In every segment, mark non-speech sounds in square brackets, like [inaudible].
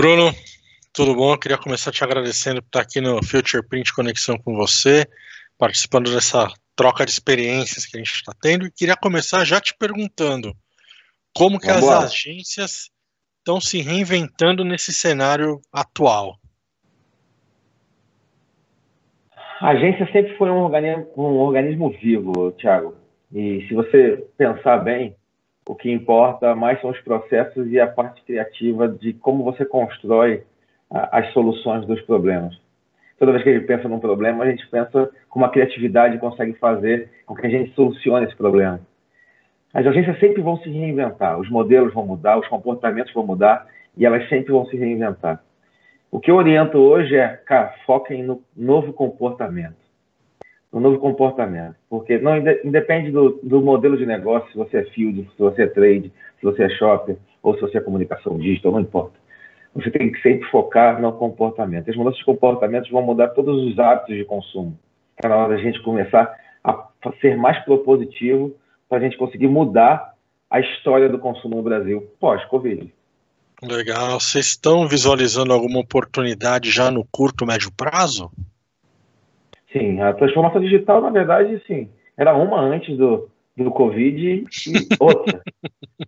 Bruno, tudo bom? Eu queria começar te agradecendo por estar aqui no Future Print Conexão com você, participando dessa troca de experiências que a gente está tendo. E queria começar já te perguntando como que Vamos as lá. agências estão se reinventando nesse cenário atual. A agência sempre foi um organismo, um organismo vivo, Thiago. E se você pensar bem, o que importa mais são os processos e a parte criativa de como você constrói as soluções dos problemas. Toda vez que a gente pensa num problema, a gente pensa como a criatividade consegue fazer com que a gente solucione esse problema. As agências sempre vão se reinventar, os modelos vão mudar, os comportamentos vão mudar e elas sempre vão se reinventar. O que eu oriento hoje é, cara, foquem no novo comportamento um novo comportamento. Porque não independe do, do, modelo de negócio, se você é field, se você é trade, se você é shopper, ou se você é comunicação digital, não importa. Você tem que sempre focar no comportamento. As mudanças de comportamentos vão mudar todos os hábitos de consumo. Está na hora da gente começar a ser mais propositivo para a gente conseguir mudar a história do consumo no Brasil pós-Covid. Legal. Vocês estão visualizando alguma oportunidade já no curto, médio prazo? Sim, a transformação digital, na verdade, sim, era uma antes do, do Covid e [laughs] outra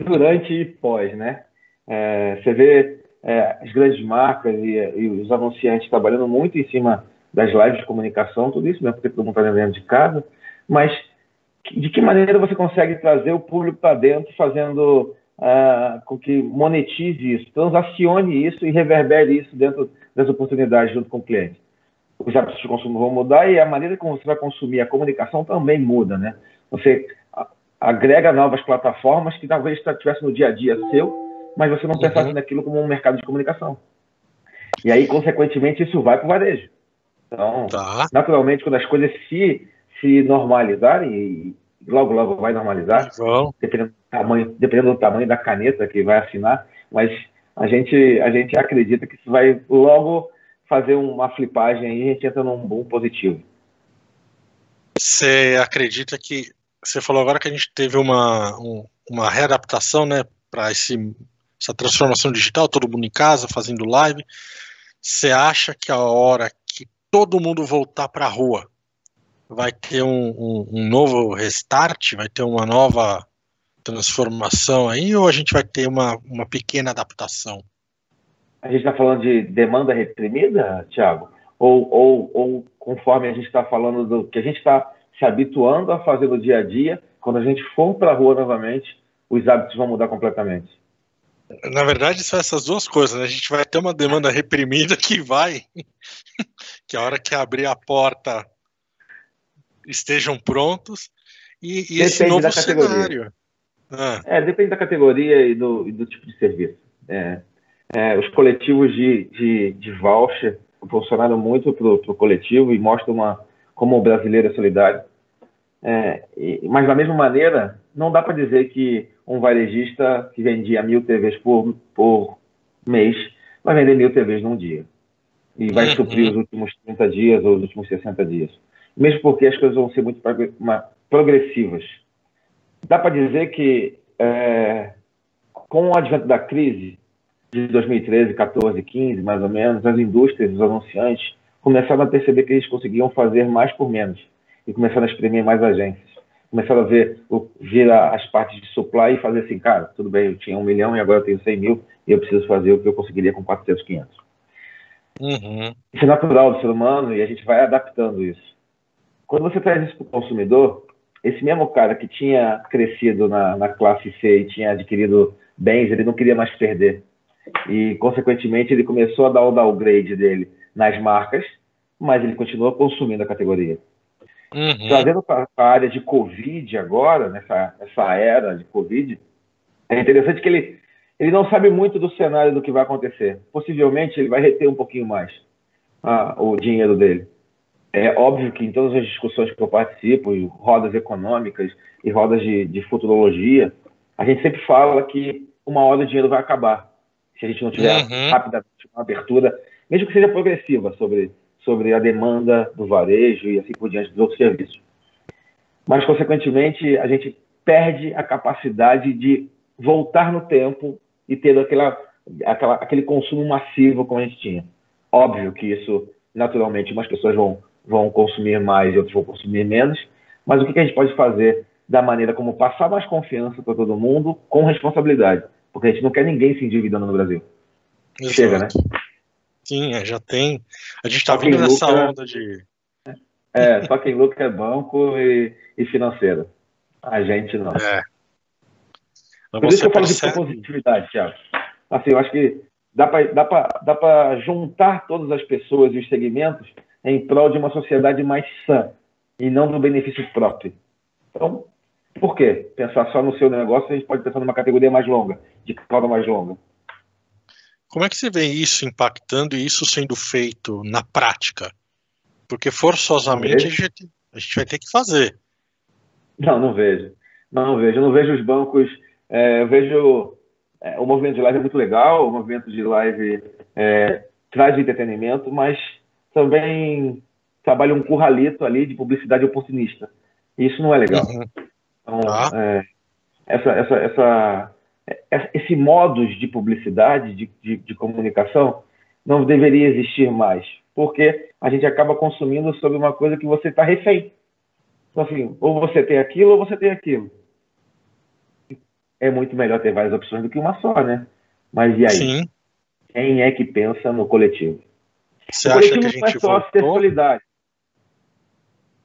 durante e pós, né? É, você vê é, as grandes marcas e, e, os anunciantes trabalhando muito em cima das lives de comunicação, tudo isso, né? Porque todo mundo está dentro de casa, mas de que maneira você consegue trazer o público para dentro, fazendo uh, com que monetize isso, transacione isso e reverbere isso dentro das oportunidades junto com o cliente? Os hábitos de consumo vão mudar e a maneira como você vai consumir a comunicação também muda, né? Você agrega novas plataformas que talvez estivesse no dia a dia seu, mas você não pensasse uhum. naquilo como um mercado de comunicação. E aí, consequentemente, isso vai para o varejo. Então, tá. naturalmente, quando as coisas se, se normalizarem, e logo, logo vai normalizar, dependendo do, tamanho, dependendo do tamanho da caneta que vai assinar, mas a gente, a gente acredita que isso vai logo fazer uma flipagem aí, a gente entra num bom positivo. Você acredita que você falou agora que a gente teve uma, um, uma readaptação, né, para essa transformação digital, todo mundo em casa fazendo live. Você acha que a hora que todo mundo voltar para a rua vai ter um, um, um, novo restart, vai ter uma nova transformação aí, ou a gente vai ter uma, uma pequena adaptação? A gente está falando de demanda reprimida, Tiago? Ou, ou, ou conforme a gente está falando do que a gente está se habituando a fazer no dia a dia, quando a gente for para a rua novamente, os hábitos vão mudar completamente? Na verdade, são essas duas coisas. Né? A gente vai ter uma demanda reprimida que vai, [laughs] que a hora que abrir a porta estejam prontos, e, e esse novo cenário. Ah. É, depende da categoria e do, e do tipo de serviço. É, é, os coletivos de, de, de voucher funcionaram muito para o coletivo e mostram uma, como o brasileiro é solidário. É, e, mas, da mesma maneira, não dá para dizer que um varejista que vendia mil TVs por, por mês vai vender mil TVs num dia. E vai uhum. suprir os últimos 30 dias ou os últimos 60 dias. Mesmo porque as coisas vão ser muito progressivas. Dá para dizer que, é, com o advento da crise, de 2013, 14, 15, mais ou menos, as indústrias, os anunciantes, começaram a perceber que eles conseguiam fazer mais por menos e começaram a exprimir mais agências. Começaram a ver, ver as partes de supply e fazer assim, cara, tudo bem, eu tinha um milhão e agora eu tenho 100 mil e eu preciso fazer o que eu conseguiria com 400, 500. Uhum. Isso é natural do ser humano e a gente vai adaptando isso. Quando você traz isso para o consumidor, esse mesmo cara que tinha crescido na, na classe C e tinha adquirido bens, ele não queria mais perder e, consequentemente, ele começou a dar o downgrade dele nas marcas, mas ele continua consumindo a categoria. Uhum. Trazendo para a área de Covid agora, nessa, nessa era de Covid, é interessante que ele, ele não sabe muito do cenário do que vai acontecer. Possivelmente ele vai reter um pouquinho mais ah, o dinheiro dele. É óbvio que em todas as discussões que eu participo, rodas econômicas e rodas de, de futurologia, a gente sempre fala que uma hora o dinheiro vai acabar se a gente não tiver uhum. rapidamente uma abertura, mesmo que seja progressiva, sobre, sobre a demanda do varejo e assim por diante dos outros serviços. Mas, consequentemente, a gente perde a capacidade de voltar no tempo e ter aquela aquela, aquele consumo massivo como a gente tinha. Óbvio que isso, naturalmente, umas pessoas vão, vão consumir mais e outras vão consumir menos, mas o que, que a gente pode fazer da maneira como passar mais confiança para todo mundo com responsabilidade? Porque a gente não quer ninguém se endividando no Brasil. Exato. Chega, né? Sim, é, já tem. A gente está vindo nessa lucra, onda de. É, só quem lucra é banco e, e financeiro. A gente não. É. Por isso que eu falo percebe... de positividade, Thiago. Assim, eu acho que dá para dá dá juntar todas as pessoas e os segmentos em prol de uma sociedade mais sã e não do benefício próprio. Então, por quê? Pensar só no seu negócio, a gente pode pensar numa categoria mais longa, de cauda mais longa. Como é que você vê isso impactando e isso sendo feito na prática? Porque forçosamente a gente, a gente vai ter que fazer. Não, não vejo. Não, não vejo. Eu não vejo os bancos. É, eu vejo. É, o movimento de live é muito legal, o movimento de live é, traz entretenimento, mas também trabalha um curralito ali de publicidade oportunista. Isso não é legal. Uhum. Então, ah. essa, essa, essa é, esse modus de publicidade, de, de, de, comunicação, não deveria existir mais, porque a gente acaba consumindo sobre uma coisa que você está refém. Então, assim, ou você tem aquilo ou você tem aquilo. É muito melhor ter várias opções do que uma só, né? Mas e aí? Sim. Quem é que pensa no coletivo? Você o acha que a gente não é só voltou?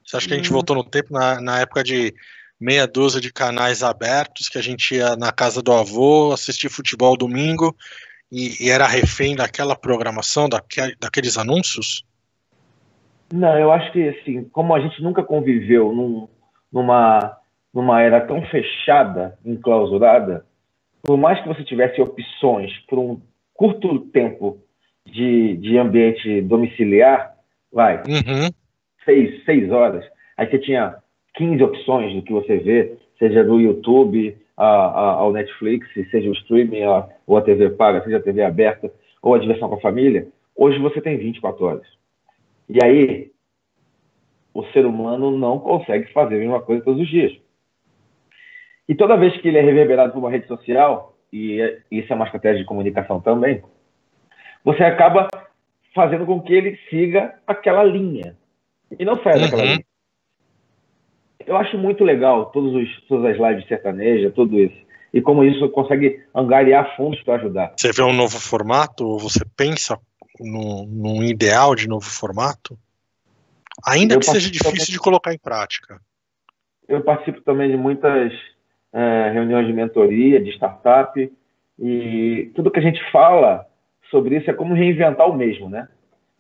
Você acha que a gente voltou no tempo, na, na época de meia dúzia de canais abertos, que a gente ia na casa do avô assistir futebol domingo e, e era refém daquela programação, daquele, daqueles anúncios? Não, eu acho que assim, como a gente nunca conviveu num, numa, numa era tão fechada, enclausurada, por mais que você tivesse opções por um curto tempo de, de ambiente domiciliar, vai, uhum. seis, seis horas, aí você tinha 15 opções do que você vê, seja do YouTube a, a, ao Netflix, seja o streaming a, ou a TV paga, seja a TV aberta ou a diversão com a família, hoje você tem 24 horas. E aí, o ser humano não consegue fazer a mesma coisa todos os dias. E toda vez que ele é reverberado por uma rede social, e é, isso é uma estratégia de comunicação também, você acaba fazendo com que ele siga aquela linha. E não sai daquela uhum. linha eu acho muito legal todos os, todas as lives sertanejas, tudo isso. E como isso consegue angariar fundos para ajudar. Você vê um novo formato? Ou você pensa num, num ideal de novo formato? Ainda eu que seja difícil também, de colocar em prática. Eu participo também de muitas é, reuniões de mentoria, de startup, e tudo que a gente fala sobre isso é como reinventar o mesmo, né?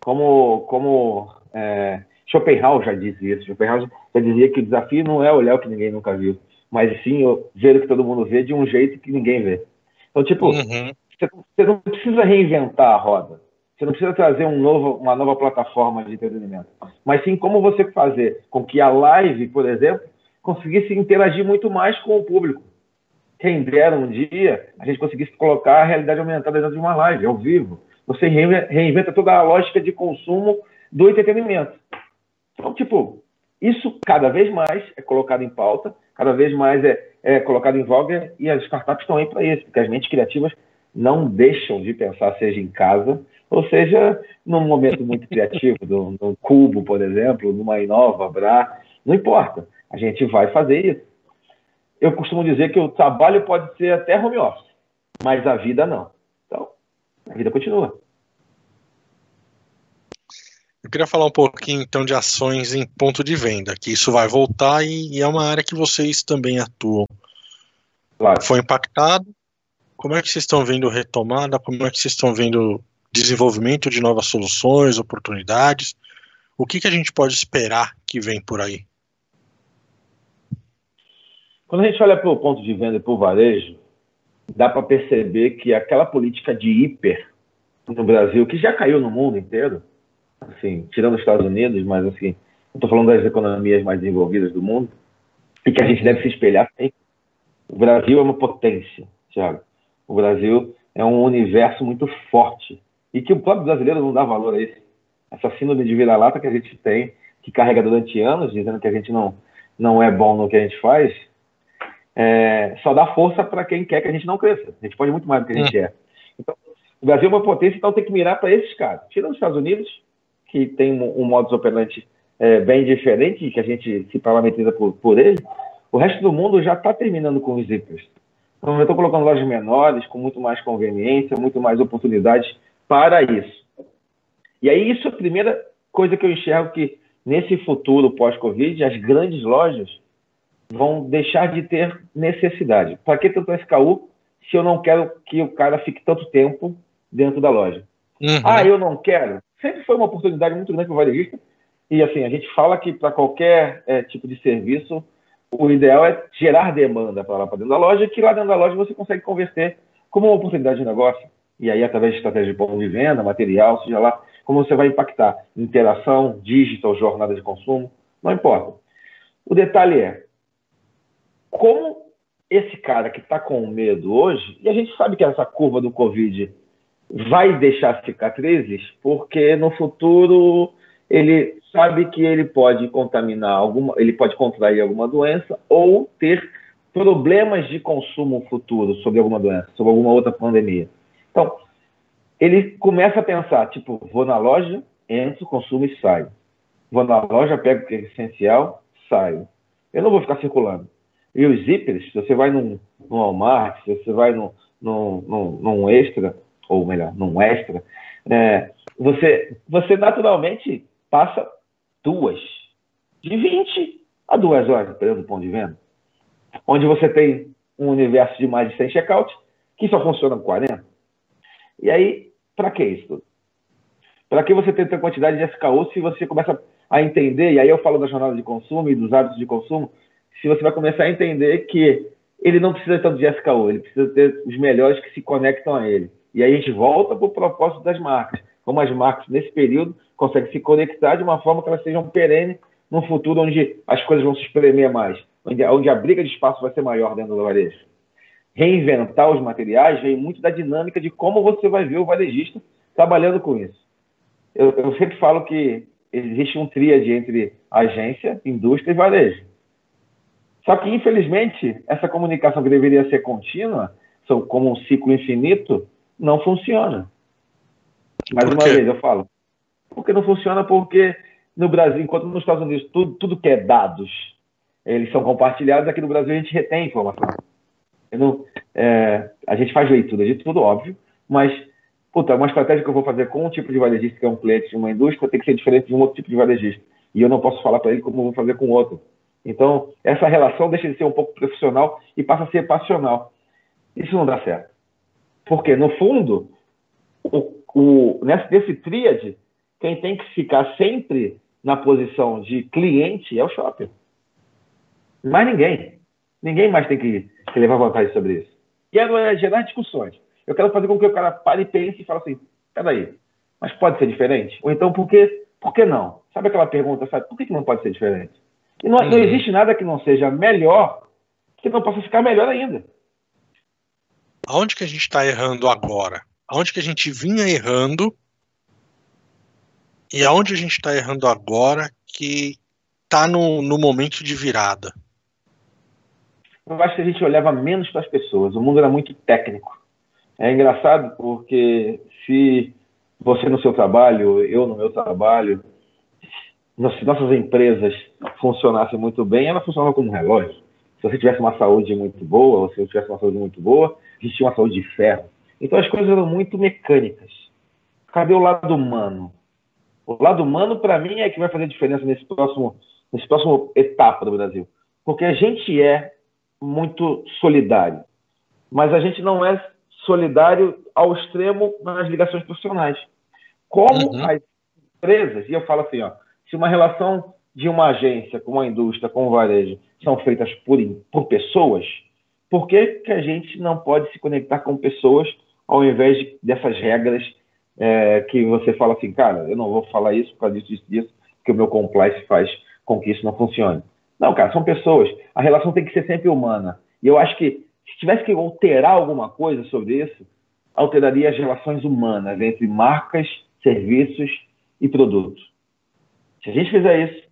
Como, como é, Schopenhauer já dizia isso. Schopenhauer já dizia que o desafio não é olhar o que ninguém nunca viu, mas sim ver o que todo mundo vê de um jeito que ninguém vê. Então, tipo, uhum. você não precisa reinventar a roda. Você não precisa trazer um novo, uma nova plataforma de entretenimento. Mas sim como você fazer com que a live, por exemplo, conseguisse interagir muito mais com o público. Quem dera um dia a gente conseguisse colocar a realidade aumentada dentro de uma live, ao vivo. Você reinventa toda a lógica de consumo do entretenimento. Então, tipo, isso cada vez mais é colocado em pauta, cada vez mais é, é colocado em voga e as startups estão aí para isso, porque as mentes criativas não deixam de pensar, seja em casa, ou seja, num momento muito [laughs] criativo, num, num cubo, por exemplo, numa Inova, Bra, não importa, a gente vai fazer isso. Eu costumo dizer que o trabalho pode ser até home office, mas a vida não. Então, a vida continua. Eu queria falar um pouquinho então de ações em ponto de venda, que isso vai voltar e, e é uma área que vocês também atuam. Claro. Foi impactado? Como é que vocês estão vendo retomada? Como é que vocês estão vendo desenvolvimento de novas soluções, oportunidades? O que, que a gente pode esperar que vem por aí? Quando a gente olha para o ponto de venda e para o varejo, dá para perceber que aquela política de hiper no Brasil, que já caiu no mundo inteiro, assim, tirando os Estados Unidos, mas assim, estou falando das economias mais desenvolvidas do mundo, e que a gente deve se espelhar sempre. O Brasil é uma potência, Thiago. O Brasil é um universo muito forte e que o próprio brasileiro não dá valor a isso. Essa síndrome de vira-lata que a gente tem, que carrega durante anos, dizendo que a gente não, não é bom no que a gente faz, é, só dá força para quem quer que a gente não cresça. A gente pode muito mais do que a gente é. Então, O Brasil é uma potência, então tem que mirar para esses caras. Tirando os Estados Unidos, que tem um, um modus operandi é, bem diferente, que a gente se parametriza por, por ele, o resto do mundo já está terminando com os zippers. Então, eu estou colocando lojas menores, com muito mais conveniência, muito mais oportunidades para isso. E aí, isso é a primeira coisa que eu enxergo que, nesse futuro pós-Covid, as grandes lojas vão deixar de ter necessidade. Para que tanto SKU se eu não quero que o cara fique tanto tempo dentro da loja? Uhum. Ah, eu não quero. Sempre foi uma oportunidade muito grande para o varejista. E assim, a gente fala que para qualquer é, tipo de serviço, o ideal é gerar demanda para lá para dentro da loja, que lá dentro da loja você consegue converter como uma oportunidade de negócio. E aí, através de estratégia de ponto de venda, material, seja lá, como você vai impactar interação, digital, jornada de consumo, não importa. O detalhe é, como esse cara que está com medo hoje, e a gente sabe que essa curva do Covid vai deixar cicatrizes, porque no futuro ele sabe que ele pode contaminar alguma, ele pode contrair alguma doença ou ter problemas de consumo futuro sobre alguma doença, sobre alguma outra pandemia. Então, ele começa a pensar, tipo, vou na loja, entro, consumo e saio. Vou na loja, pego o que é essencial, saio. Eu não vou ficar circulando. E os zippers, se você vai num, num Walmart, se você vai num, num, num, num extra, ou melhor, num extra, é, você, você naturalmente passa duas, de 20 a duas horas, dependendo do ponto de venda. Onde você tem um universo de mais de 100 checkouts, que só funciona com 40. E aí, para que isso? Para que você tem tanta quantidade de SKU se você começa a entender, e aí eu falo da jornada de consumo e dos hábitos de consumo, se você vai começar a entender que ele não precisa tanto de SKU, ele precisa ter os melhores que se conectam a ele. E aí a gente volta para o propósito das marcas. Como as marcas, nesse período, conseguem se conectar de uma forma que elas sejam perenes num futuro onde as coisas vão se espremer mais, onde, onde a briga de espaço vai ser maior dentro do varejo. Reinventar os materiais vem muito da dinâmica de como você vai ver o varejista trabalhando com isso. Eu, eu sempre falo que existe um tríade entre agência, indústria e varejo. Só que, infelizmente, essa comunicação que deveria ser contínua, como um ciclo infinito, não funciona. Mais uma vez, eu falo. Porque não funciona porque no Brasil, enquanto nos Estados Unidos tudo, tudo que é dados, eles são compartilhados, aqui no Brasil a gente retém informação. Não, é, a gente faz leitura de tudo, óbvio, mas puta, uma estratégia que eu vou fazer com um tipo de varejista que é um cliente de uma indústria tem que ser diferente de um outro tipo de varejista. E eu não posso falar para ele como eu vou fazer com outro. Então, essa relação deixa de ser um pouco profissional e passa a ser passional. Isso não dá certo. Porque, no fundo, o, o, tríade, quem tem que ficar sempre na posição de cliente é o shopping. Mais ninguém. Ninguém mais tem que, que levar vantagem sobre isso. E é gerar discussões. Eu quero fazer com que o cara pare e pense e fale assim: peraí, mas pode ser diferente? Ou então, por que, por que não? Sabe aquela pergunta, sabe? Por que, que não pode ser diferente? E não, não uhum. existe nada que não seja melhor que não possa ficar melhor ainda. Aonde que a gente está errando agora? Aonde que a gente vinha errando e aonde a gente está errando agora que está no, no momento de virada? Eu acho que a gente olhava menos para as pessoas. O mundo era muito técnico. É engraçado porque se você no seu trabalho, eu no meu trabalho, se nossas empresas funcionassem muito bem, ela funcionava como um relógio. Se você tivesse uma saúde muito boa, ou se eu tivesse uma saúde muito boa, a gente tinha uma saúde de ferro. Então as coisas eram muito mecânicas. Cadê o lado humano? O lado humano, para mim, é que vai fazer diferença nesse próximo, nesse próximo etapa do Brasil. Porque a gente é muito solidário, mas a gente não é solidário ao extremo nas ligações profissionais. Como uhum. as empresas, e eu falo assim, ó, se uma relação de uma agência com uma indústria, com um varejo, são feitas por, por pessoas, por que, que a gente não pode se conectar com pessoas ao invés de, dessas regras é, que você fala assim, cara, eu não vou falar isso por causa disso, disso, disso, porque o meu compliance faz com que isso não funcione. Não, cara, são pessoas. A relação tem que ser sempre humana. E eu acho que se tivesse que alterar alguma coisa sobre isso, alteraria as relações humanas entre marcas, serviços e produtos. Se a gente fizer isso,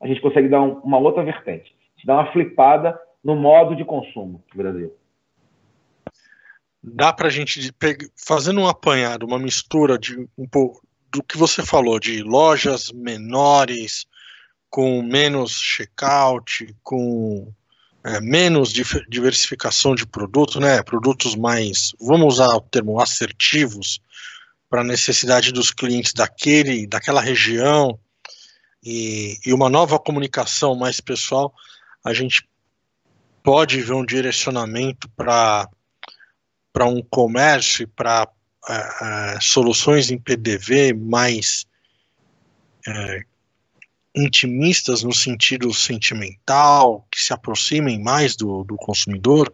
a gente consegue dar um, uma outra vertente, dar uma flipada no modo de consumo do Brasil. dá para a gente fazendo um apanhado, uma mistura de um pouco do que você falou de lojas menores com menos checkout, com é, menos diversificação de produtos, né? Produtos mais, vamos usar o termo assertivos para a necessidade dos clientes daquele, daquela região e, e uma nova comunicação mais pessoal, a gente pode ver um direcionamento para para um comércio, para uh, uh, soluções em PDV mais uh, intimistas no sentido sentimental, que se aproximem mais do, do consumidor?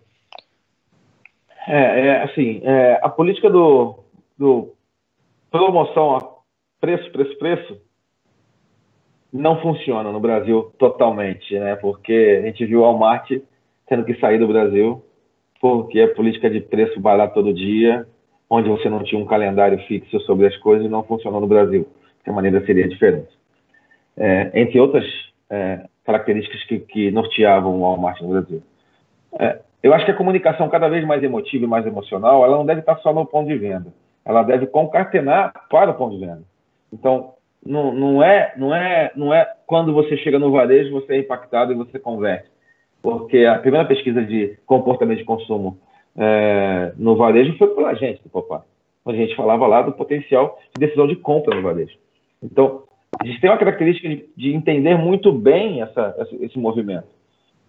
É, é assim, é, a política do, do promoção a preço, preço, preço não funciona no Brasil totalmente, né? Porque a gente viu o Walmart tendo que sair do Brasil porque a política de preço barato todo dia, onde você não tinha um calendário fixo sobre as coisas, não funcionou no Brasil. De maneira seria diferente é, entre outras é, características que, que, norteavam o Walmart no Brasil. É, eu acho que a comunicação cada vez mais emotiva e mais emocional, ela não deve estar só no ponto de venda, ela deve concatenar para o ponto de venda. Então, não, não, é, não, é, não é quando você chega no varejo, você é impactado e você converte. Porque a primeira pesquisa de comportamento de consumo é, no varejo foi pela gente do. Onde a gente falava lá do potencial de decisão de compra no varejo. Então, a gente tem uma característica de, de entender muito bem essa, essa, esse movimento.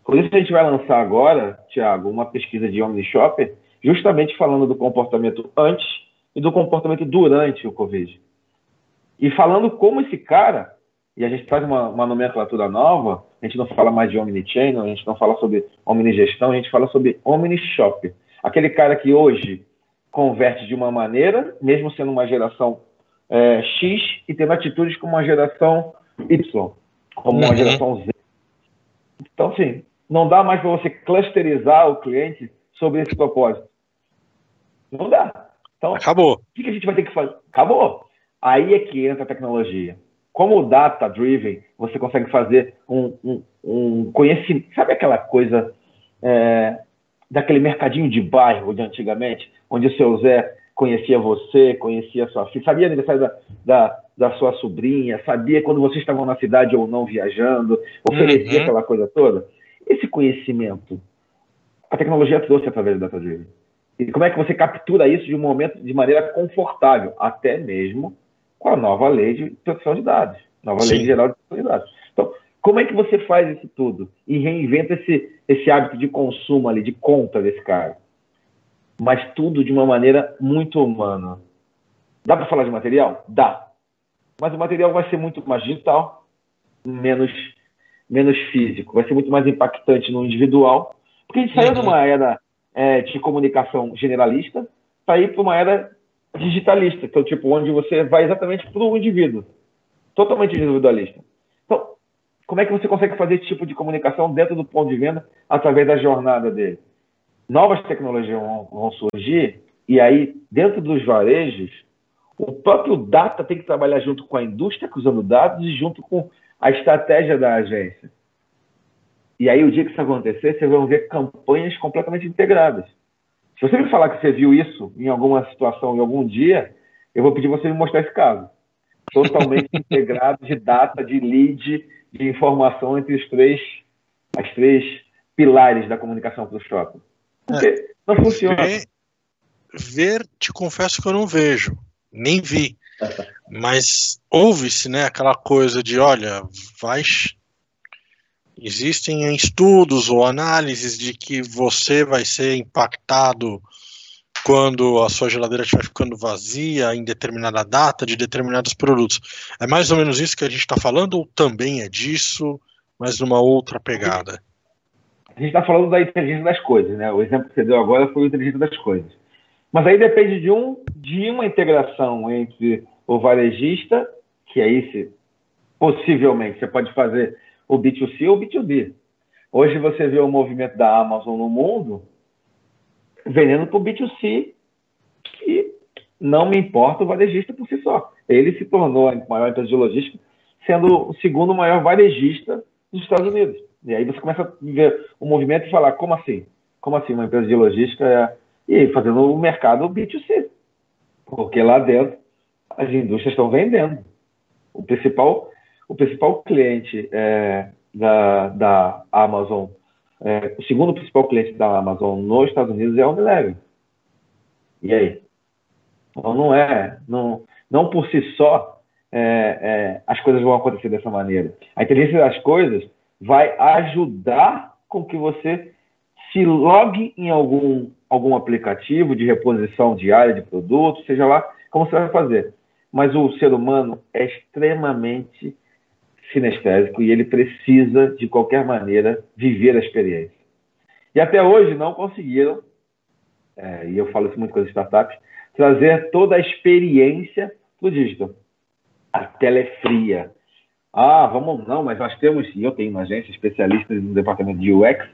Por isso a gente vai lançar agora, Tiago, uma pesquisa de OmniShopper, justamente falando do comportamento antes e do comportamento durante o Covid. E falando como esse cara, e a gente faz uma, uma nomenclatura nova, a gente não fala mais de Omnichannel, a gente não fala sobre Omnigestão, a gente fala sobre OmniShop. Aquele cara que hoje converte de uma maneira, mesmo sendo uma geração é, X e tendo atitudes como uma geração Y, como uma uhum. geração Z. Então, assim, não dá mais para você clusterizar o cliente sobre esse propósito. Não dá. Então, acabou. O que a gente vai ter que fazer? Acabou. Aí é que entra a tecnologia. Como data-driven, você consegue fazer um, um, um, conhecimento. Sabe aquela coisa é, daquele mercadinho de bairro de antigamente, onde o seu Zé conhecia você, conhecia sua filha, sabia aniversário da, da, da, sua sobrinha, sabia quando vocês estavam na cidade ou não viajando, oferecia uhum. aquela coisa toda. Esse conhecimento, a tecnologia trouxe através do Data Driven. E como é que você captura isso de um momento de maneira confortável, até mesmo com a nova lei de proteção de dados, nova Sim. lei geral de proteção de dados. Então, como é que você faz isso tudo e reinventa esse, esse hábito de consumo ali, de compra desse cara? mas tudo de uma maneira muito humana. Dá para falar de material? Dá. Mas o material vai ser muito mais digital, menos, menos físico, vai ser muito mais impactante no individual, porque a gente saiu uhum. de uma era é, de comunicação generalista para ir para uma era digitalista, que é o tipo onde você vai exatamente para o indivíduo, totalmente individualista. Então, como é que você consegue fazer esse tipo de comunicação dentro do ponto de venda através da jornada dele? novas tecnologias vão, vão surgir, e aí, dentro dos varejos, o próprio data tem que trabalhar junto com a indústria usando dados e junto com a estratégia da agência. E aí, o dia que isso acontecer, você vai ver campanhas completamente integradas. Se você me falar que você viu isso em alguma situação, em algum dia, eu vou pedir você me mostrar esse caso. Totalmente [laughs] integrado de data, de lead, de informação entre os três, as três pilares da comunicação para o shopping. Porque é, não funciona. Ver, ver, te confesso que eu não vejo, nem vi. Mas ouve-se, né, aquela coisa de, olha, vai existem estudos ou análises de que você vai ser impactado quando a sua geladeira estiver ficando vazia em determinada data de determinados produtos. É mais ou menos isso que a gente está falando ou também é disso, mas numa outra pegada? a gente está falando da inteligência das coisas, né? O exemplo que você deu agora foi o inteligência das coisas. Mas aí depende de, um, de uma integração entre o varejista, que aí se, possivelmente você pode fazer o B2C ou o B2B. Hoje você vê o movimento da Amazon no mundo vendendo para o B2C, que não me importa o varejista por si só. Ele se tornou a maior empresa de logística, sendo o segundo maior varejista dos Estados Unidos. E aí você começa a ver o movimento e falar, como assim? Como assim uma empresa de logística e fazendo o mercado B2C. Porque lá dentro as indústrias estão vendendo. O principal, o principal cliente é, da, da Amazon, é, o segundo principal cliente da Amazon nos Estados Unidos é a Unilever. E aí? Então não é, não, não por si só é, é, as coisas vão acontecer dessa maneira. A inteligência das coisas vai ajudar com que você se logue em algum, algum aplicativo de reposição diária de produtos, seja lá como você vai fazer. Mas o ser humano é extremamente sinestésico e ele precisa, de qualquer maneira, viver a experiência. E até hoje não conseguiram, é, e eu falo isso muito com as startups, trazer toda a experiência do digital. A tela é fria. Ah, vamos, não, mas nós temos, eu tenho uma agência especialista no departamento de UX,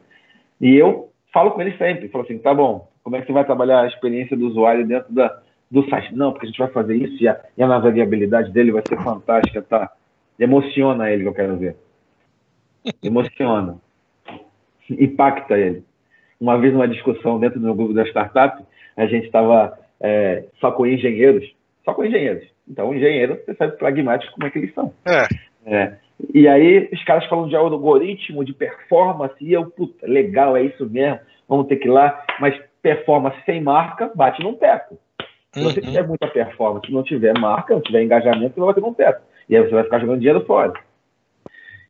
e eu falo com eles sempre, falo assim, tá bom, como é que você vai trabalhar a experiência do usuário dentro da, do site? Não, porque a gente vai fazer isso e a, e a navegabilidade dele vai ser fantástica, tá? Emociona ele, que eu quero ver. Emociona. Impacta ele. Uma vez numa discussão dentro do meu grupo da startup, a gente estava é, só com engenheiros, só com engenheiros. Então, engenheiro, você sabe pragmático como é que eles são. É. é. E aí, os caras falam de algoritmo, de performance, e eu, puta, legal, é isso mesmo, vamos ter que ir lá, mas performance sem marca bate num teto. Se você uhum. tiver muita performance, não tiver marca, não tiver engajamento, você vai bater num teto. E aí você vai ficar jogando dinheiro fora.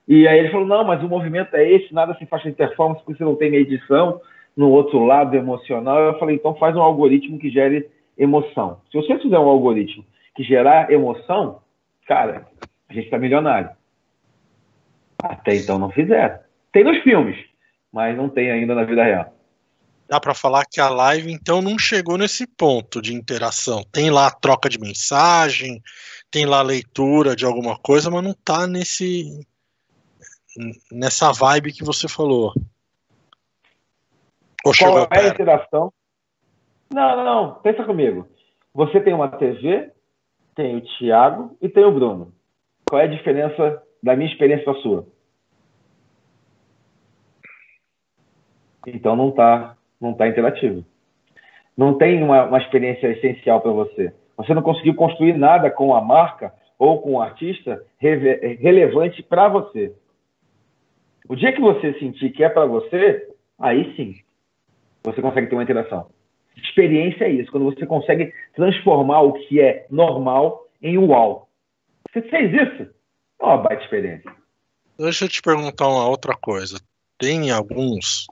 E aí ele falou, não, mas o movimento é esse, nada se faz de performance, porque você não tem medição no outro lado emocional. Eu falei, então faz um algoritmo que gere emoção. Se você fizer um algoritmo que gerar emoção, cara, a gente está milionário. Até então não fizeram. Tem nos filmes, mas não tem ainda na vida real. Dá para falar que a live então não chegou nesse ponto de interação. Tem lá troca de mensagem, tem lá leitura de alguma coisa, mas não tá nesse nessa vibe que você falou. Ou Qual é a interação? Não, não, não. Pensa comigo. Você tem uma TV, tem o Thiago e tem o Bruno. Qual é a diferença da minha experiência para a sua? Então não está não tá interativo. Não tem uma, uma experiência essencial para você. Você não conseguiu construir nada com a marca ou com o artista relevante para você. O dia que você sentir que é para você, aí sim você consegue ter uma interação. Experiência é isso, quando você consegue transformar o que é normal em uau. Você fez isso? É uma baita experiência. Deixa eu te perguntar uma outra coisa. Tem alguns,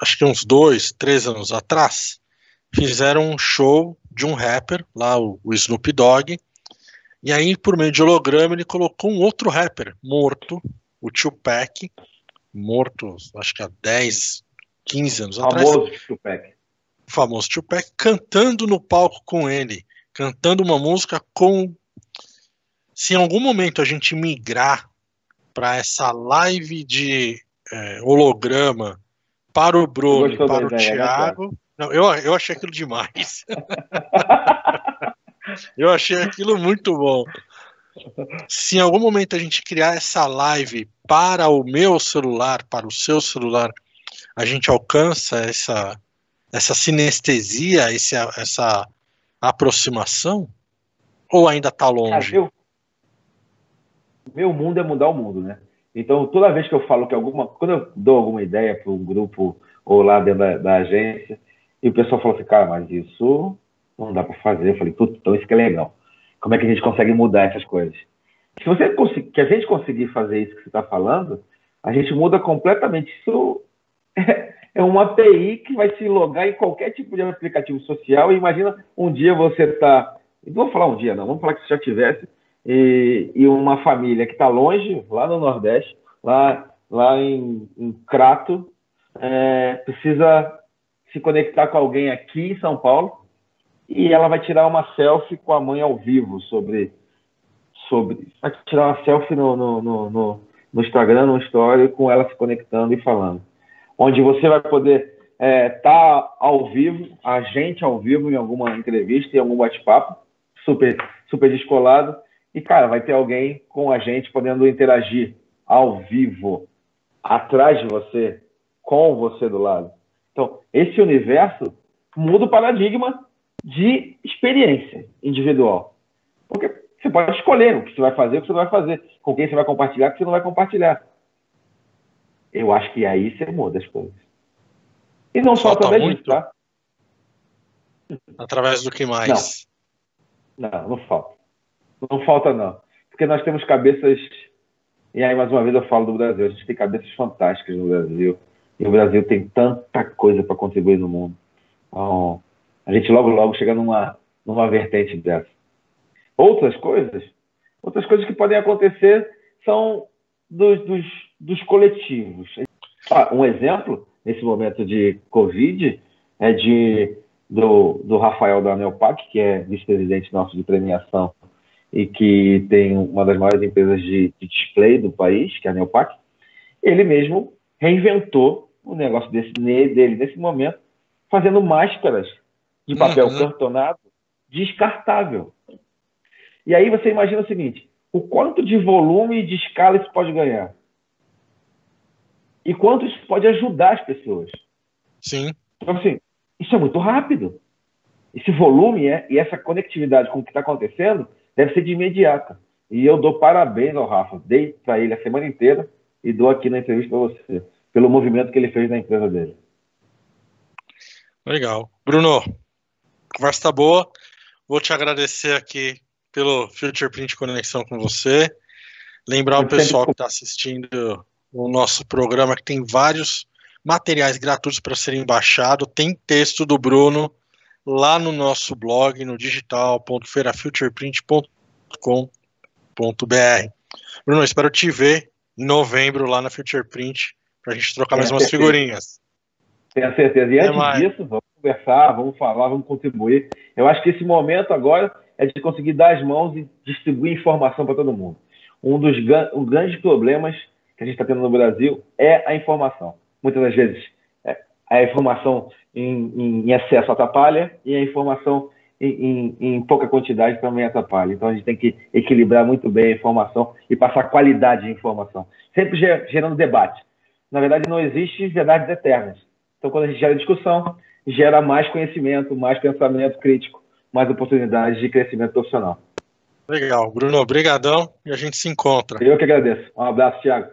acho que uns dois, três anos atrás, fizeram um show de um rapper, lá o, o Snoop Dogg, e aí, por meio de holograma, ele colocou um outro rapper morto, o Tupac, morto, acho que há 10, 15 anos famoso atrás. Tupac. O famoso Tupac, cantando no palco com ele, cantando uma música com. Se em algum momento a gente migrar para essa live de é, holograma para o Bruno para o ideia, né, Thiago. Não, eu, eu achei aquilo demais. [laughs] eu achei aquilo muito bom. Se em algum momento a gente criar essa live para o meu celular, para o seu celular, a gente alcança essa, essa sinestesia, esse, essa aproximação? Ou ainda está longe? meu, meu mundo é mudar o mundo, né? Então, toda vez que eu falo que alguma. Quando eu dou alguma ideia para um grupo ou lá dentro da, da, agência, e o pessoal fala assim, cara, mas isso não dá para fazer. Eu falei, então isso que é legal. Como é que a gente consegue mudar essas coisas? Se você conseguir, que a gente conseguir fazer isso que você está falando, a gente muda completamente. Isso [laughs] é uma API que vai se logar em qualquer tipo de aplicativo social. E imagina um dia você está. Não vou falar um dia, não, vamos falar que você já tivesse, e, e uma família que está longe, lá no Nordeste, lá, lá em, em Crato, é, precisa se conectar com alguém aqui em São Paulo e ela vai tirar uma selfie com a mãe ao vivo sobre. sobre vai tirar uma selfie no, no, no, no, no Instagram, no Story, com ela se conectando e falando onde você vai poder estar é, tá ao vivo, a gente ao vivo em alguma entrevista, em algum bate-papo, super, super descolado. E, cara, vai ter alguém com a gente podendo interagir ao vivo, atrás de você, com você do lado. Então, esse universo muda o paradigma de experiência individual. Porque você pode escolher o que você vai fazer, o que você não vai fazer, com quem você vai compartilhar, o que você não vai compartilhar. Eu acho que aí você muda as coisas. E não só através disso, tá? Através do que mais? Não. não, não falta. Não falta, não. Porque nós temos cabeças. E aí, mais uma vez, eu falo do Brasil. A gente tem cabeças fantásticas no Brasil. E o Brasil tem tanta coisa para contribuir no mundo. Então, a gente logo, logo chega numa, numa vertente dessa. Outras coisas, outras coisas que podem acontecer são dos, dos, dos coletivos. Ah, um exemplo, nesse momento de Covid, é de, do, do Rafael da Neopac, que é vice-presidente nosso de premiação e que tem uma das maiores empresas de, de display do país, que é a Neopac. Ele mesmo reinventou o negócio desse, dele nesse momento, fazendo máscaras de papel uhum. cartonado descartável. E aí você imagina o seguinte: o quanto de volume e de escala isso pode ganhar? E quanto isso pode ajudar as pessoas? Sim. Então, assim, isso é muito rápido. Esse volume é, e essa conectividade com o que está acontecendo deve ser de imediata. E eu dou parabéns ao Rafa. Dei para ele a semana inteira e dou aqui na entrevista para você, pelo movimento que ele fez na empresa dele. Legal. Bruno, conversa tá boa. Vou te agradecer aqui pelo Future Print Conexão com você. Lembrar o pessoal que está assistindo o nosso programa que tem vários materiais gratuitos para serem baixados. Tem texto do Bruno lá no nosso blog, no digital.feirafutureprint.com.br. Bruno, espero te ver em novembro lá na Future Print para a gente trocar mais umas figurinhas. Tenho certeza. E antes disso, vamos conversar, vamos falar, vamos contribuir. Eu acho que esse momento agora é de conseguir dar as mãos e distribuir informação para todo mundo. Um dos um grandes problemas que a gente está tendo no Brasil é a informação. Muitas das vezes é, a informação em, em, em, excesso atrapalha e a informação em, em, pouca quantidade também atrapalha. Então a gente tem que equilibrar muito bem a informação e passar qualidade de informação, sempre gerando debate. Na verdade, não existe verdades eternas. Então, quando a gente gera discussão, gera mais conhecimento, mais pensamento crítico mais oportunidades de crescimento profissional. Legal. Bruno, obrigadão e a gente se encontra. Eu que agradeço. Um abraço, Thiago.